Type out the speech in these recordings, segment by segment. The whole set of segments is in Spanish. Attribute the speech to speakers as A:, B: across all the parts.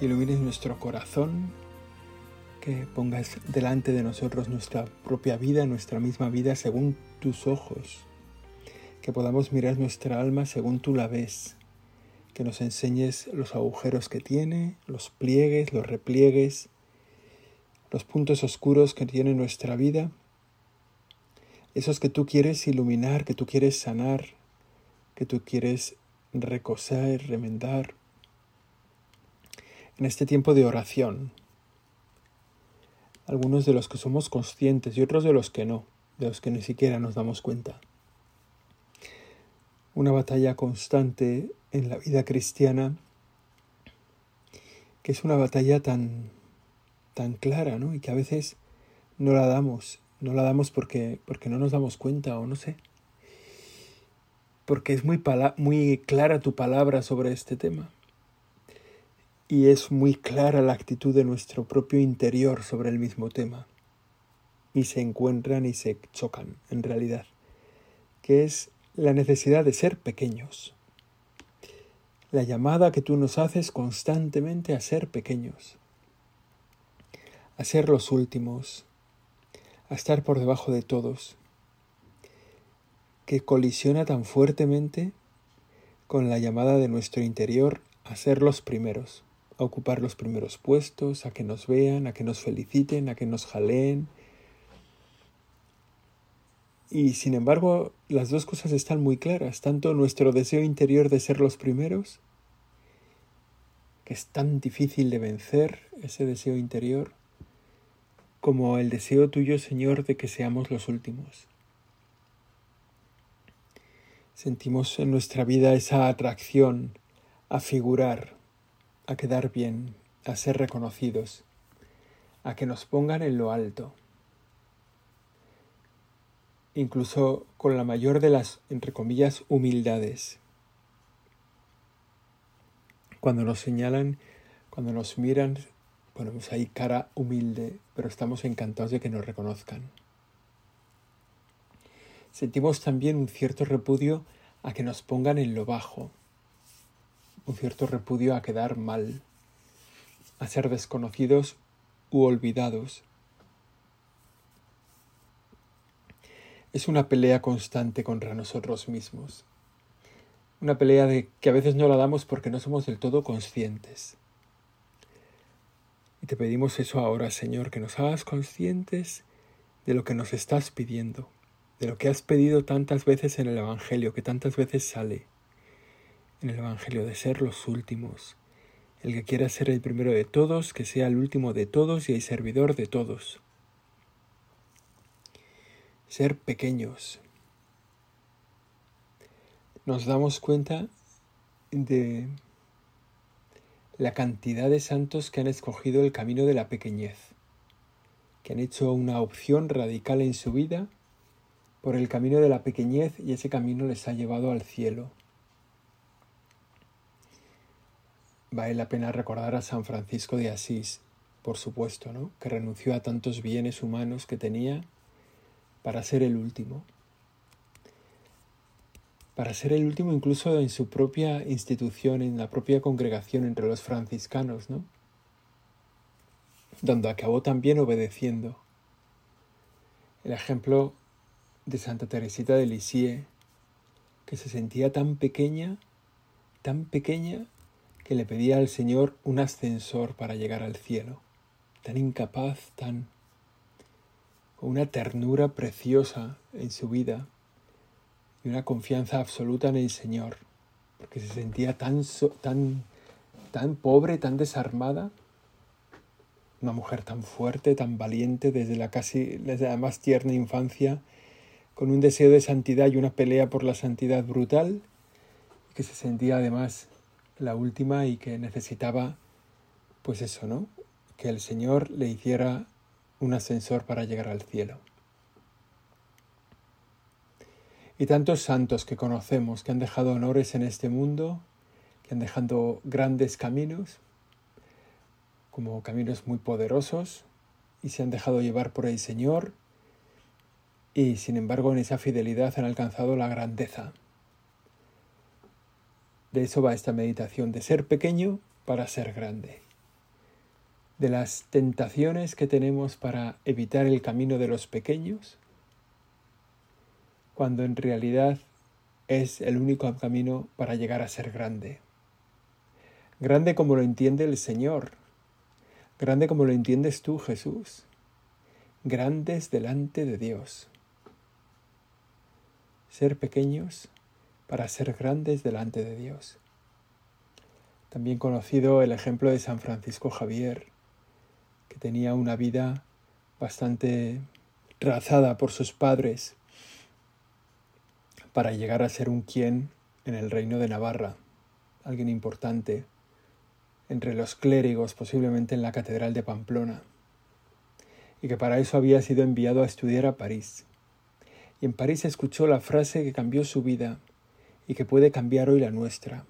A: ilumines nuestro corazón, que pongas delante de nosotros nuestra propia vida, nuestra misma vida según tus ojos, que podamos mirar nuestra alma según tú la ves, que nos enseñes los agujeros que tiene, los pliegues, los repliegues, los puntos oscuros que tiene nuestra vida, esos que tú quieres iluminar, que tú quieres sanar, que tú quieres recoser, remendar en este tiempo de oración. Algunos de los que somos conscientes y otros de los que no, de los que ni siquiera nos damos cuenta. Una batalla constante en la vida cristiana que es una batalla tan tan clara, ¿no? Y que a veces no la damos, no la damos porque porque no nos damos cuenta o no sé. Porque es muy muy clara tu palabra sobre este tema y es muy clara la actitud de nuestro propio interior sobre el mismo tema. Y se encuentran y se chocan, en realidad, que es la necesidad de ser pequeños. La llamada que tú nos haces constantemente a ser pequeños, a ser los últimos, a estar por debajo de todos, que colisiona tan fuertemente con la llamada de nuestro interior a ser los primeros a ocupar los primeros puestos, a que nos vean, a que nos feliciten, a que nos jaleen. Y sin embargo, las dos cosas están muy claras, tanto nuestro deseo interior de ser los primeros, que es tan difícil de vencer ese deseo interior, como el deseo tuyo, Señor, de que seamos los últimos. Sentimos en nuestra vida esa atracción a figurar, a quedar bien, a ser reconocidos, a que nos pongan en lo alto. Incluso con la mayor de las, entre comillas, humildades. Cuando nos señalan, cuando nos miran, ponemos ahí cara humilde, pero estamos encantados de que nos reconozcan. Sentimos también un cierto repudio a que nos pongan en lo bajo, un cierto repudio a quedar mal, a ser desconocidos u olvidados. Es una pelea constante contra nosotros mismos. Una pelea de que a veces no la damos porque no somos del todo conscientes. Y te pedimos eso ahora, Señor, que nos hagas conscientes de lo que nos estás pidiendo, de lo que has pedido tantas veces en el Evangelio, que tantas veces sale en el Evangelio de ser los últimos. El que quiera ser el primero de todos, que sea el último de todos y el servidor de todos. Ser pequeños. Nos damos cuenta de la cantidad de santos que han escogido el camino de la pequeñez, que han hecho una opción radical en su vida por el camino de la pequeñez y ese camino les ha llevado al cielo. Vale la pena recordar a San Francisco de Asís, por supuesto, ¿no? que renunció a tantos bienes humanos que tenía para ser el último. Para ser el último incluso en su propia institución, en la propia congregación entre los franciscanos, ¿no? Donde acabó también obedeciendo. El ejemplo de Santa Teresita de Lisieux, que se sentía tan pequeña, tan pequeña que le pedía al Señor un ascensor para llegar al cielo, tan incapaz, tan con una ternura preciosa en su vida y una confianza absoluta en el Señor, porque se sentía tan, tan, tan pobre, tan desarmada, una mujer tan fuerte, tan valiente desde la casi desde la más tierna infancia, con un deseo de santidad y una pelea por la santidad brutal, que se sentía además la última y que necesitaba pues eso, ¿no? Que el Señor le hiciera un ascensor para llegar al cielo. Y tantos santos que conocemos que han dejado honores en este mundo, que han dejado grandes caminos, como caminos muy poderosos, y se han dejado llevar por el Señor, y sin embargo en esa fidelidad han alcanzado la grandeza. De eso va esta meditación, de ser pequeño para ser grande. De las tentaciones que tenemos para evitar el camino de los pequeños, cuando en realidad es el único camino para llegar a ser grande. Grande como lo entiende el Señor, grande como lo entiendes tú, Jesús, grandes delante de Dios. Ser pequeños para ser grandes delante de Dios. También conocido el ejemplo de San Francisco Javier, que tenía una vida bastante trazada por sus padres para llegar a ser un quien en el reino de Navarra, alguien importante entre los clérigos, posiblemente en la Catedral de Pamplona, y que para eso había sido enviado a estudiar a París. Y en París escuchó la frase que cambió su vida y que puede cambiar hoy la nuestra.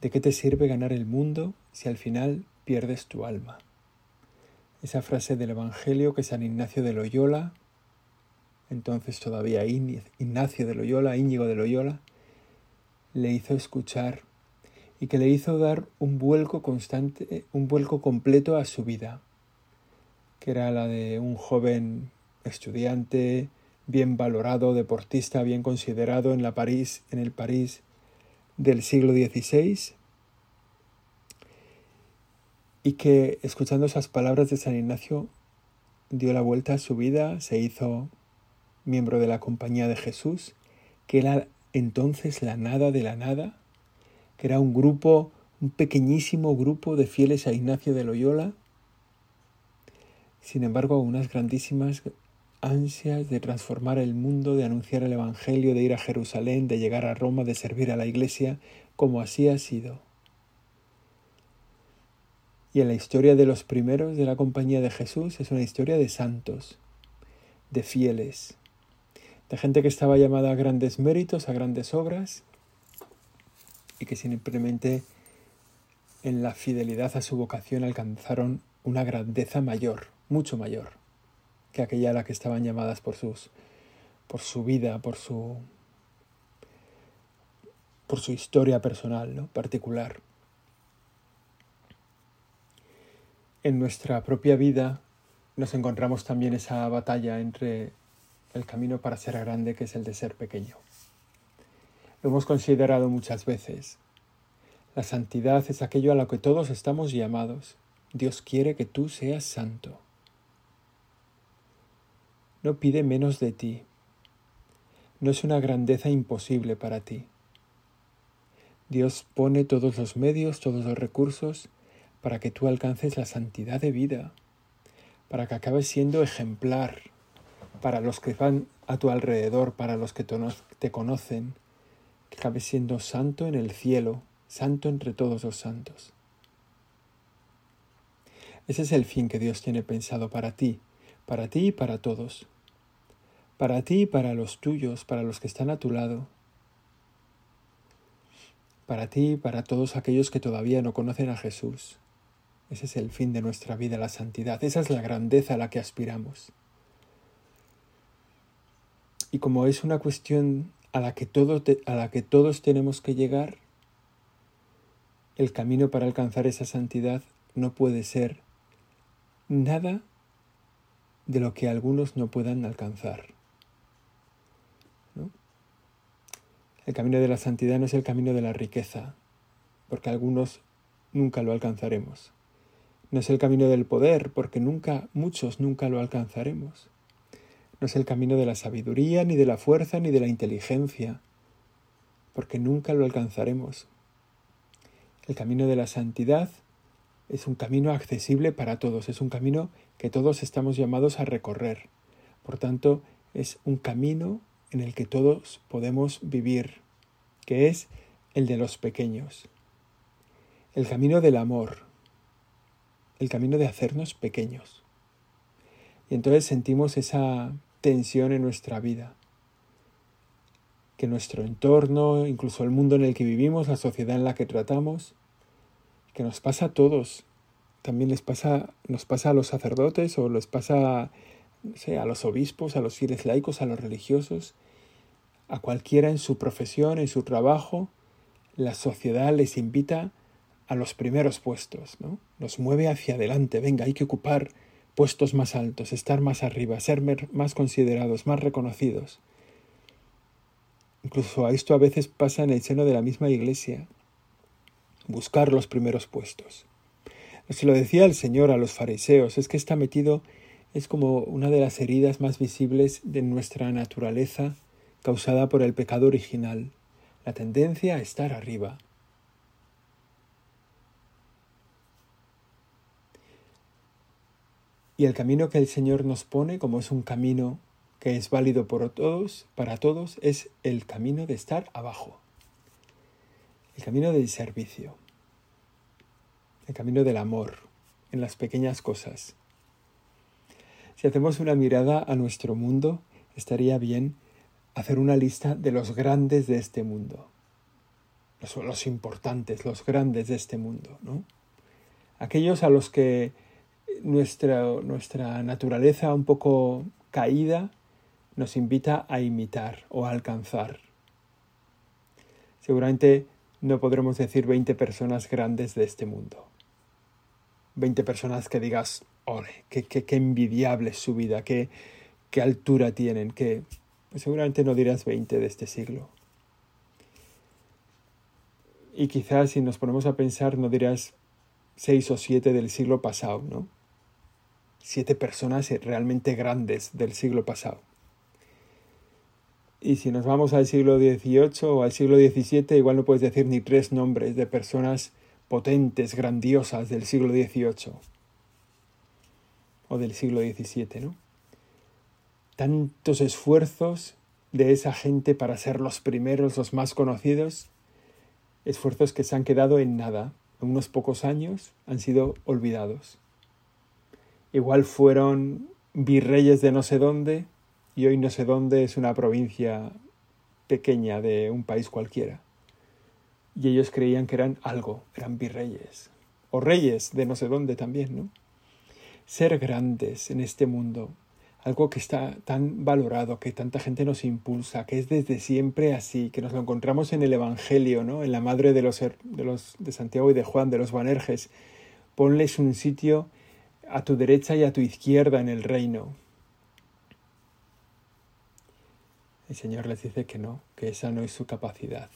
A: ¿De qué te sirve ganar el mundo si al final pierdes tu alma? Esa frase del Evangelio que San Ignacio de Loyola, entonces todavía Ignacio de Loyola, Íñigo de Loyola, le hizo escuchar y que le hizo dar un vuelco constante, un vuelco completo a su vida, que era la de un joven estudiante, bien valorado, deportista, bien considerado en, la París, en el París del siglo XVI, y que escuchando esas palabras de San Ignacio dio la vuelta a su vida, se hizo miembro de la Compañía de Jesús, que era entonces la nada de la nada, que era un grupo, un pequeñísimo grupo de fieles a Ignacio de Loyola, sin embargo, unas grandísimas ansias de transformar el mundo, de anunciar el Evangelio, de ir a Jerusalén, de llegar a Roma, de servir a la Iglesia, como así ha sido. Y en la historia de los primeros de la compañía de Jesús es una historia de santos, de fieles, de gente que estaba llamada a grandes méritos, a grandes obras, y que simplemente en la fidelidad a su vocación alcanzaron una grandeza mayor, mucho mayor que aquella a la que estaban llamadas por sus por su vida, por su por su historia personal, ¿no? particular. En nuestra propia vida nos encontramos también esa batalla entre el camino para ser grande, que es el de ser pequeño. Lo hemos considerado muchas veces. La santidad es aquello a lo que todos estamos llamados. Dios quiere que tú seas santo no pide menos de ti. No es una grandeza imposible para ti. Dios pone todos los medios, todos los recursos para que tú alcances la santidad de vida, para que acabes siendo ejemplar para los que van a tu alrededor, para los que te conocen, que acabes siendo santo en el cielo, santo entre todos los santos. Ese es el fin que Dios tiene pensado para ti, para ti y para todos para ti y para los tuyos, para los que están a tu lado, para ti y para todos aquellos que todavía no conocen a Jesús. Ese es el fin de nuestra vida, la santidad. Esa es la grandeza a la que aspiramos. Y como es una cuestión a la que, a la que todos tenemos que llegar, el camino para alcanzar esa santidad no puede ser nada de lo que algunos no puedan alcanzar. El camino de la santidad no es el camino de la riqueza, porque algunos nunca lo alcanzaremos. No es el camino del poder, porque nunca, muchos nunca lo alcanzaremos. No es el camino de la sabiduría, ni de la fuerza, ni de la inteligencia, porque nunca lo alcanzaremos. El camino de la santidad es un camino accesible para todos, es un camino que todos estamos llamados a recorrer. Por tanto, es un camino en el que todos podemos vivir, que es el de los pequeños. El camino del amor, el camino de hacernos pequeños. Y entonces sentimos esa tensión en nuestra vida, que nuestro entorno, incluso el mundo en el que vivimos, la sociedad en la que tratamos, que nos pasa a todos, también les pasa, nos pasa a los sacerdotes o les pasa a los obispos, a los fieles laicos, a los religiosos, a cualquiera en su profesión, en su trabajo, la sociedad les invita a los primeros puestos, ¿no? Nos mueve hacia adelante, venga, hay que ocupar puestos más altos, estar más arriba, ser más considerados, más reconocidos. Incluso a esto a veces pasa en el seno de la misma iglesia, buscar los primeros puestos. Se lo decía el Señor a los fariseos, es que está metido, es como una de las heridas más visibles de nuestra naturaleza causada por el pecado original, la tendencia a estar arriba. Y el camino que el Señor nos pone, como es un camino que es válido por todos, para todos, es el camino de estar abajo. El camino del servicio. El camino del amor en las pequeñas cosas. Si hacemos una mirada a nuestro mundo, estaría bien hacer una lista de los grandes de este mundo. Los, los importantes, los grandes de este mundo, ¿no? Aquellos a los que nuestra, nuestra naturaleza un poco caída nos invita a imitar o a alcanzar. Seguramente no podremos decir 20 personas grandes de este mundo. 20 personas que digas, ole, qué, qué, qué envidiable es su vida, qué, qué altura tienen, que seguramente no dirás 20 de este siglo. Y quizás si nos ponemos a pensar no dirás 6 o 7 del siglo pasado, ¿no? Siete personas realmente grandes del siglo pasado. Y si nos vamos al siglo XVIII o al siglo XVII, igual no puedes decir ni tres nombres de personas potentes, grandiosas del siglo XVIII o del siglo XVII, ¿no? Tantos esfuerzos de esa gente para ser los primeros, los más conocidos, esfuerzos que se han quedado en nada, en unos pocos años han sido olvidados. Igual fueron virreyes de no sé dónde y hoy no sé dónde es una provincia pequeña de un país cualquiera y ellos creían que eran algo, eran virreyes o reyes de no sé dónde también, ¿no? Ser grandes en este mundo, algo que está tan valorado, que tanta gente nos impulsa, que es desde siempre así, que nos lo encontramos en el Evangelio, ¿no? En la madre de los de, los, de Santiago y de Juan, de los Banerjes. Ponles un sitio a tu derecha y a tu izquierda en el reino. El Señor les dice que no, que esa no es su capacidad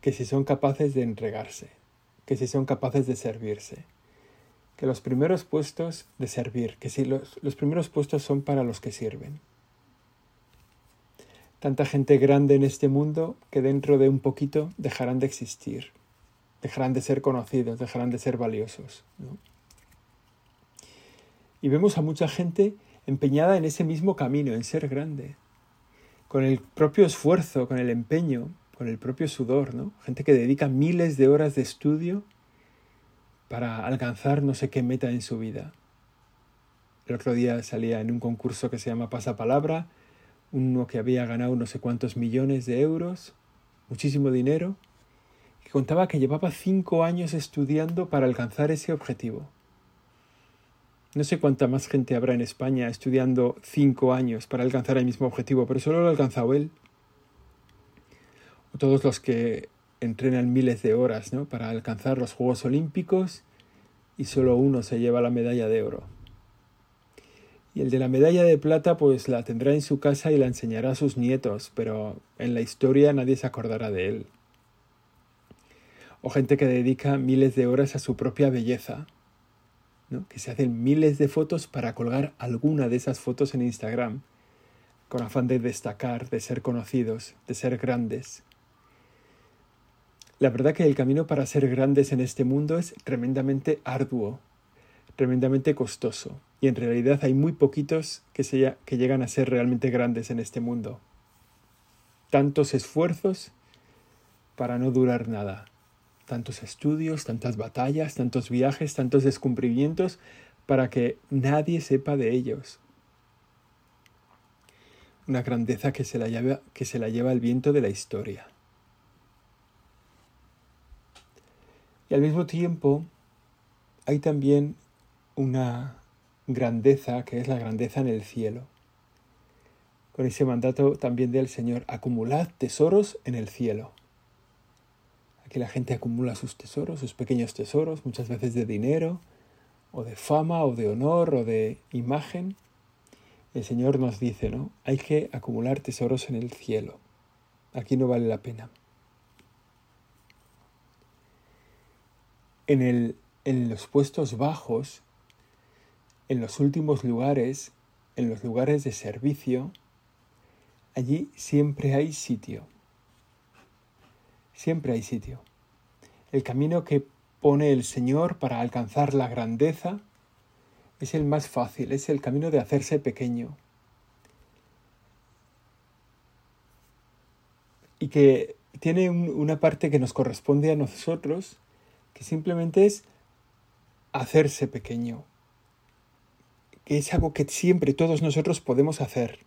A: que si son capaces de entregarse, que si son capaces de servirse, que los primeros puestos de servir, que si los, los primeros puestos son para los que sirven. Tanta gente grande en este mundo que dentro de un poquito dejarán de existir, dejarán de ser conocidos, dejarán de ser valiosos. Y vemos a mucha gente empeñada en ese mismo camino, en ser grande, con el propio esfuerzo, con el empeño, con el propio sudor, ¿no? Gente que dedica miles de horas de estudio para alcanzar no sé qué meta en su vida. El otro día salía en un concurso que se llama Pasapalabra, uno que había ganado no sé cuántos millones de euros, muchísimo dinero, y contaba que llevaba cinco años estudiando para alcanzar ese objetivo. No sé cuánta más gente habrá en España estudiando cinco años para alcanzar el mismo objetivo, pero solo lo ha alcanzado él todos los que entrenan miles de horas ¿no? para alcanzar los Juegos Olímpicos y solo uno se lleva la medalla de oro. Y el de la medalla de plata pues la tendrá en su casa y la enseñará a sus nietos, pero en la historia nadie se acordará de él. O gente que dedica miles de horas a su propia belleza, que se hacen miles de fotos para colgar alguna de esas fotos en Instagram, con afán de destacar, de ser conocidos, de ser grandes. La verdad que el camino para ser grandes en este mundo es tremendamente arduo, tremendamente costoso, y en realidad hay muy poquitos que llegan a ser realmente grandes en este mundo. Tantos esfuerzos para no durar nada, tantos estudios, tantas batallas, tantos viajes, tantos descumplimientos, para que nadie sepa de ellos. Una grandeza que se la lleva, que se la lleva el viento de la historia. Y al mismo tiempo hay también una grandeza que es la grandeza en el cielo. Con ese mandato también del Señor, acumulad tesoros en el cielo. Aquí la gente acumula sus tesoros, sus pequeños tesoros, muchas veces de dinero, o de fama, o de honor, o de imagen. El Señor nos dice, ¿no? Hay que acumular tesoros en el cielo. Aquí no vale la pena. En, el, en los puestos bajos, en los últimos lugares, en los lugares de servicio, allí siempre hay sitio. Siempre hay sitio. El camino que pone el Señor para alcanzar la grandeza es el más fácil, es el camino de hacerse pequeño. Y que tiene una parte que nos corresponde a nosotros, que simplemente es hacerse pequeño, que es algo que siempre todos nosotros podemos hacer,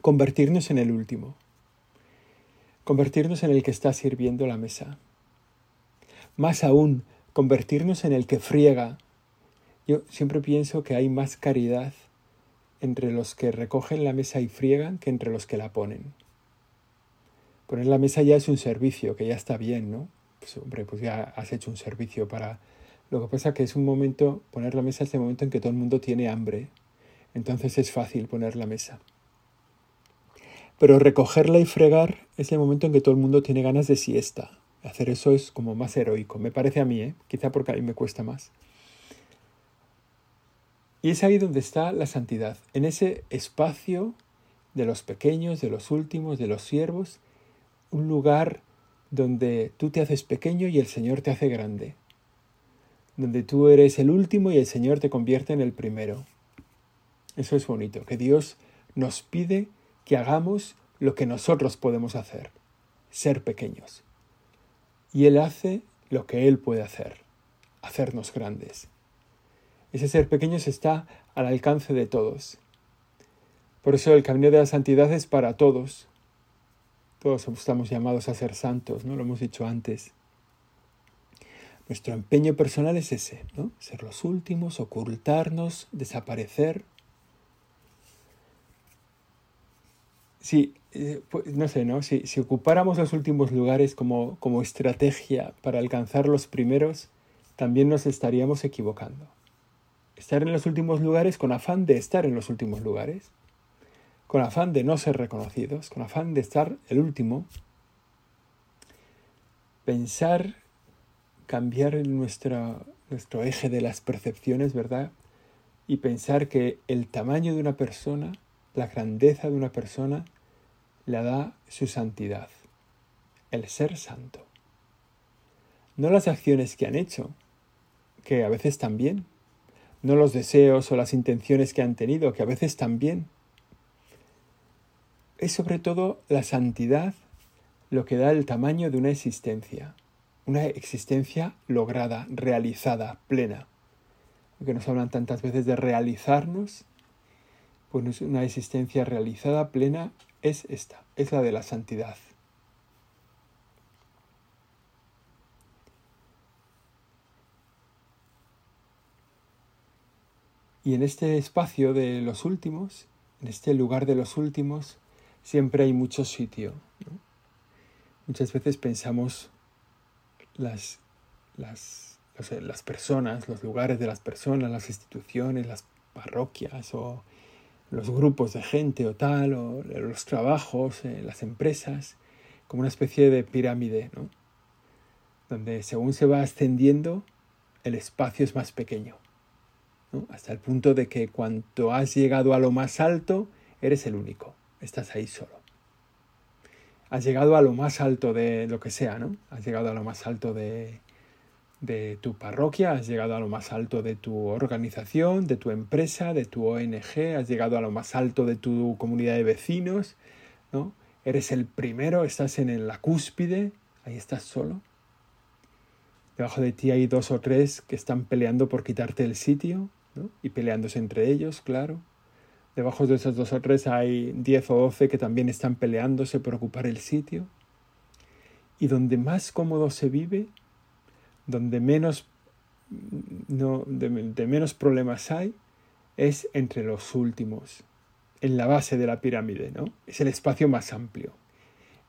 A: convertirnos en el último, convertirnos en el que está sirviendo la mesa, más aún, convertirnos en el que friega. Yo siempre pienso que hay más caridad entre los que recogen la mesa y friegan que entre los que la ponen. Poner la mesa ya es un servicio, que ya está bien, ¿no? Pues hombre, pues ya has hecho un servicio para... Lo que pasa es que es un momento, poner la mesa es el momento en que todo el mundo tiene hambre. Entonces es fácil poner la mesa. Pero recogerla y fregar es el momento en que todo el mundo tiene ganas de siesta. Hacer eso es como más heroico, me parece a mí, ¿eh? quizá porque a mí me cuesta más. Y es ahí donde está la santidad, en ese espacio de los pequeños, de los últimos, de los siervos, un lugar donde tú te haces pequeño y el Señor te hace grande, donde tú eres el último y el Señor te convierte en el primero. Eso es bonito, que Dios nos pide que hagamos lo que nosotros podemos hacer, ser pequeños y Él hace lo que Él puede hacer, hacernos grandes. Ese ser pequeño está al alcance de todos. Por eso el camino de la santidad es para todos. Todos estamos llamados a ser santos, ¿no? Lo hemos dicho antes. Nuestro empeño personal es ese, ¿no? Ser los últimos, ocultarnos, desaparecer. Sí, eh, pues, no sé, ¿no? Si, si, ocupáramos los últimos lugares como, como estrategia para alcanzar los primeros, también nos estaríamos equivocando. Estar en los últimos lugares con afán de estar en los últimos lugares, con afán de no ser reconocidos, con afán de estar el último, pensar, cambiar nuestro, nuestro eje de las percepciones, ¿verdad? Y pensar que el tamaño de una persona, la grandeza de una persona, le da su santidad, el ser santo. No las acciones que han hecho, que a veces también, no los deseos o las intenciones que han tenido, que a veces también. Es sobre todo la santidad lo que da el tamaño de una existencia, una existencia lograda, realizada, plena. Aunque nos hablan tantas veces de realizarnos, pues una existencia realizada, plena, es esta, es la de la santidad. Y en este espacio de los últimos, en este lugar de los últimos, siempre hay mucho sitio. Muchas veces pensamos las, las, las personas, los lugares de las personas, las instituciones, las parroquias o los grupos de gente o tal, o los trabajos, eh, las empresas, como una especie de pirámide, ¿no? Donde según se va ascendiendo, el espacio es más pequeño, ¿no? Hasta el punto de que cuando has llegado a lo más alto, eres el único, estás ahí solo. Has llegado a lo más alto de lo que sea, ¿no? Has llegado a lo más alto de, de tu parroquia, has llegado a lo más alto de tu organización, de tu empresa, de tu ONG, has llegado a lo más alto de tu comunidad de vecinos, ¿no? Eres el primero, estás en la cúspide, ahí estás solo. Debajo de ti hay dos o tres que están peleando por quitarte el sitio ¿no? y peleándose entre ellos, claro. Debajo de esos dos o tres hay diez o doce que también están peleándose por ocupar el sitio. Y donde más cómodo se vive, donde menos, no, de, menos problemas hay, es entre los últimos, en la base de la pirámide, ¿no? Es el espacio más amplio,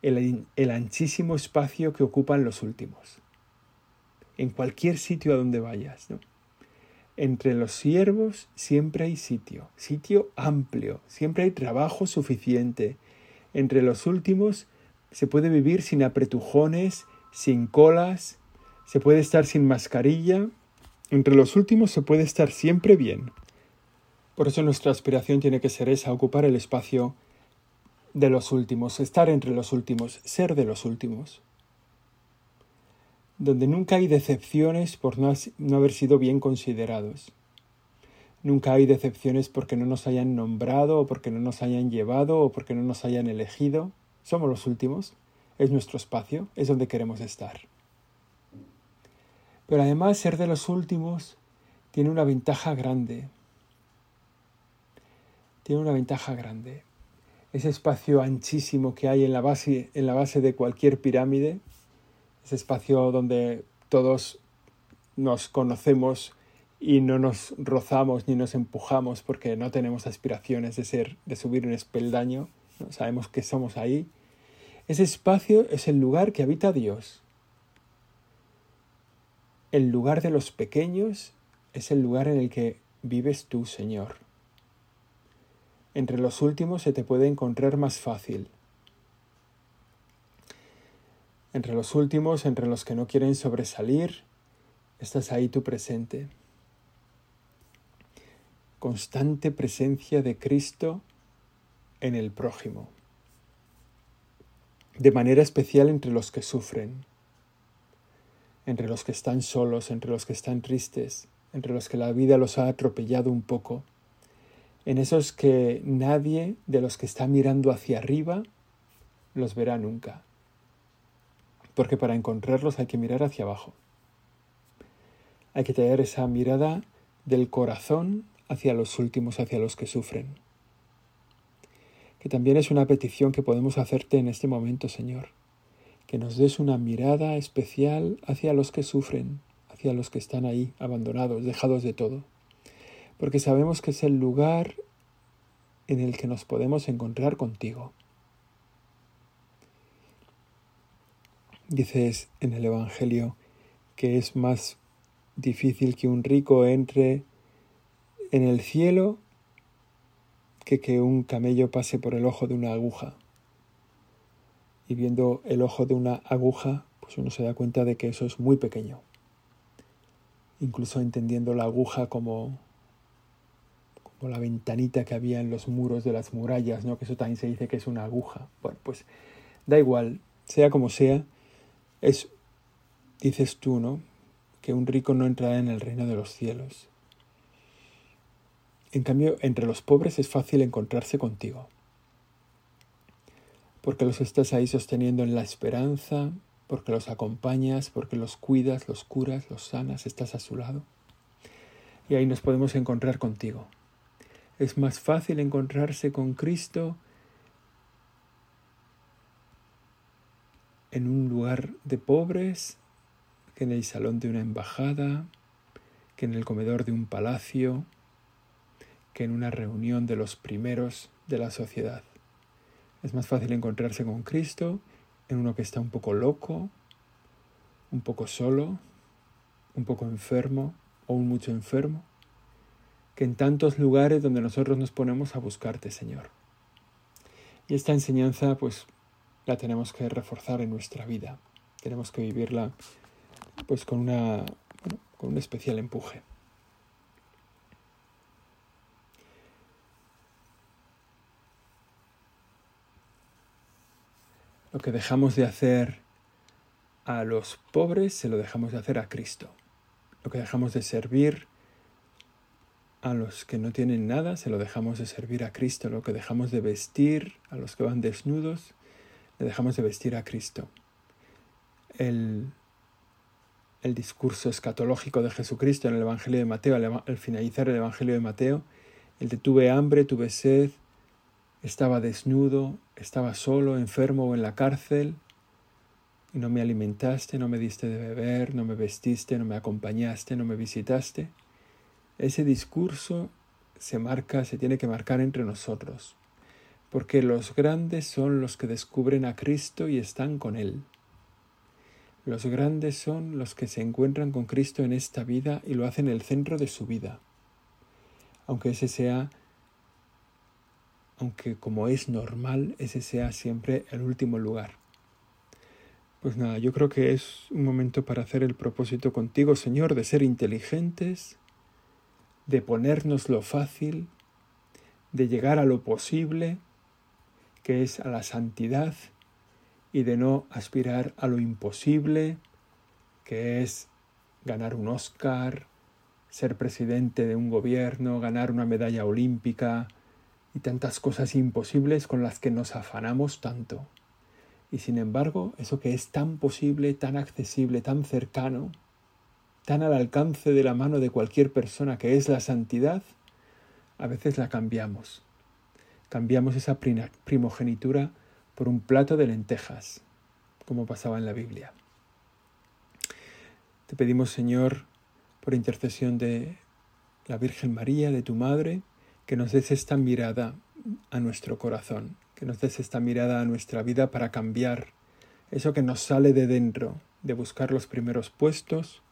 A: el, el anchísimo espacio que ocupan los últimos. En cualquier sitio a donde vayas, ¿no? Entre los siervos siempre hay sitio, sitio amplio, siempre hay trabajo suficiente. Entre los últimos se puede vivir sin apretujones, sin colas, se puede estar sin mascarilla. Entre los últimos se puede estar siempre bien. Por eso nuestra aspiración tiene que ser esa, ocupar el espacio de los últimos, estar entre los últimos, ser de los últimos donde nunca hay decepciones por no, haber sido bien considerados. Nunca hay decepciones porque no nos hayan nombrado o porque no nos hayan llevado o porque no nos hayan elegido. Somos los últimos, es nuestro espacio, es donde queremos estar. Pero además ser de los últimos tiene una ventaja grande. Tiene una ventaja grande. Ese espacio anchísimo que hay en la base, en la base de cualquier pirámide ese espacio donde todos nos conocemos y no nos rozamos ni nos empujamos porque no tenemos aspiraciones de ser, de subir un espeldaño, ¿no? sabemos que somos ahí. Ese espacio es el lugar que habita Dios. El lugar de los pequeños es el lugar en el que vives tú, Señor. Entre los últimos se te puede encontrar más fácil. Entre los últimos, entre los que no quieren sobresalir, estás ahí tú presente. Constante presencia de Cristo en el prójimo. De manera especial entre los que sufren, entre los que están solos, entre los que están tristes, entre los que la vida los ha atropellado un poco, en esos que nadie de los que está mirando hacia arriba los verá nunca porque para encontrarlos hay que mirar hacia abajo. Hay que tener esa mirada del corazón hacia los últimos, hacia los que sufren. Que también es una petición que podemos hacerte en este momento, Señor. Que nos des una mirada especial hacia los que sufren, hacia los que están ahí, abandonados, dejados de todo. Porque sabemos que es el lugar en el que nos podemos encontrar contigo. Dices en el Evangelio que es más difícil que un rico entre en el cielo que que un camello pase por el ojo de una aguja. Y viendo el ojo de una aguja, pues uno se da cuenta de que eso es muy pequeño. Incluso entendiendo la aguja como, como la ventanita que había en los muros de las murallas, ¿no? Que eso también se dice que es una aguja. Bueno, pues da igual, sea como sea, es, dices tú, ¿no? Que un rico no entrará en el reino de los cielos. En cambio, entre los pobres es fácil encontrarse contigo, porque los estás ahí sosteniendo en la esperanza, porque los acompañas, porque los cuidas, los curas, los sanas, estás a su lado. Y ahí nos podemos encontrar contigo. Es más fácil encontrarse con Cristo en un lugar de pobres que en el salón de una embajada, que en el comedor de un palacio, que en una reunión de los primeros de la sociedad. Es más fácil encontrarse con Cristo en uno que está un poco loco, un poco solo, un poco enfermo o un mucho enfermo, que en tantos lugares donde nosotros nos ponemos a buscarte, Señor. Y esta enseñanza, pues la tenemos que reforzar en nuestra vida. Tenemos que vivirla pues con una con un especial empuje. Lo que dejamos de hacer a los pobres se lo dejamos de hacer a Cristo. Lo que dejamos de servir a los que no tienen nada se lo dejamos de servir a Cristo. Lo que dejamos de vestir a los que van desnudos le dejamos de vestir a Cristo. El, el discurso escatológico de Jesucristo en el Evangelio de Mateo, al, finalizar el Evangelio de Mateo, el de tuve hambre, tuve sed, estaba desnudo, estaba solo, enfermo o en la cárcel, y no me alimentaste, no me diste de beber, no me vestiste, no me acompañaste, no me visitaste. Ese discurso se marca, se tiene que marcar entre nosotros, porque los grandes son los que descubren a Cristo y están con Él. Los grandes son los que se encuentran con Cristo en esta vida y lo hacen el centro de su vida. Aunque ese sea, aunque como es normal, ese sea siempre el último lugar. Pues nada, yo creo que es un momento para hacer el propósito contigo, Señor, de ser inteligentes, de ponernos lo fácil, de llegar a lo posible, que es a la santidad, y de no aspirar a lo imposible, que es ganar un Oscar, ser presidente de un gobierno, ganar una medalla olímpica y tantas cosas imposibles con las que nos afanamos tanto. Y sin embargo, eso que es tan posible, tan accesible, tan cercano, tan al alcance de la mano de cualquier persona que es la santidad, a veces la cambiamos. Cambiamos esa primogenitura por un plato de lentejas, como pasaba en la Biblia. Te pedimos, Señor, por intercesión de la Virgen María, de tu Madre, que nos des esta mirada a nuestro corazón, que nos des esta mirada a nuestra vida para cambiar eso que nos sale de dentro, de buscar los primeros puestos,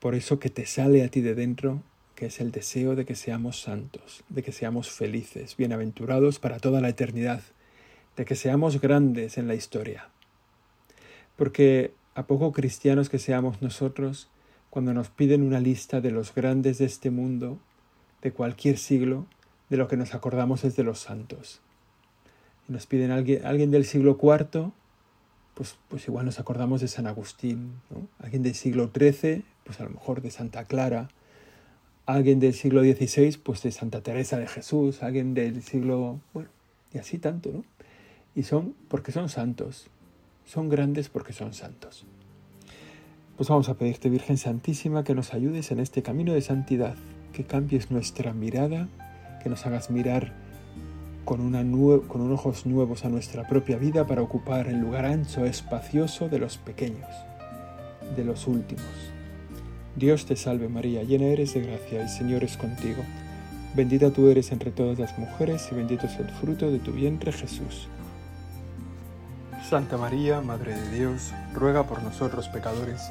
A: por eso que te sale a ti de dentro, que es el deseo de que seamos santos, de que seamos felices, bienaventurados para toda la eternidad, de que seamos grandes en la historia. Porque a poco cristianos que seamos nosotros, cuando nos piden una lista de los grandes de este mundo, de cualquier siglo, de lo que nos acordamos es de los santos. Y nos piden alguien, alguien del siglo IV, pues, pues igual nos acordamos de San Agustín, alguien del siglo XIII, pues a lo mejor de Santa Clara, alguien del siglo XVI, pues de Santa Teresa de Jesús, alguien del siglo, bueno, y así tanto, ¿no? y son porque son santos. Son grandes porque son santos. Pues vamos a pedirte, Virgen Santísima, que nos ayudes en este camino de santidad, que cambies nuestra mirada, que nos hagas mirar con, una con ojos nuevos a nuestra propia vida para ocupar el lugar ancho, espacioso de los pequeños, de los últimos. Dios te salve María, llena eres de gracia, el Señor es contigo. Bendita tú eres entre todas las mujeres y bendito es el fruto de tu vientre Jesús. Santa María, Madre de Dios, ruega por nosotros pecadores,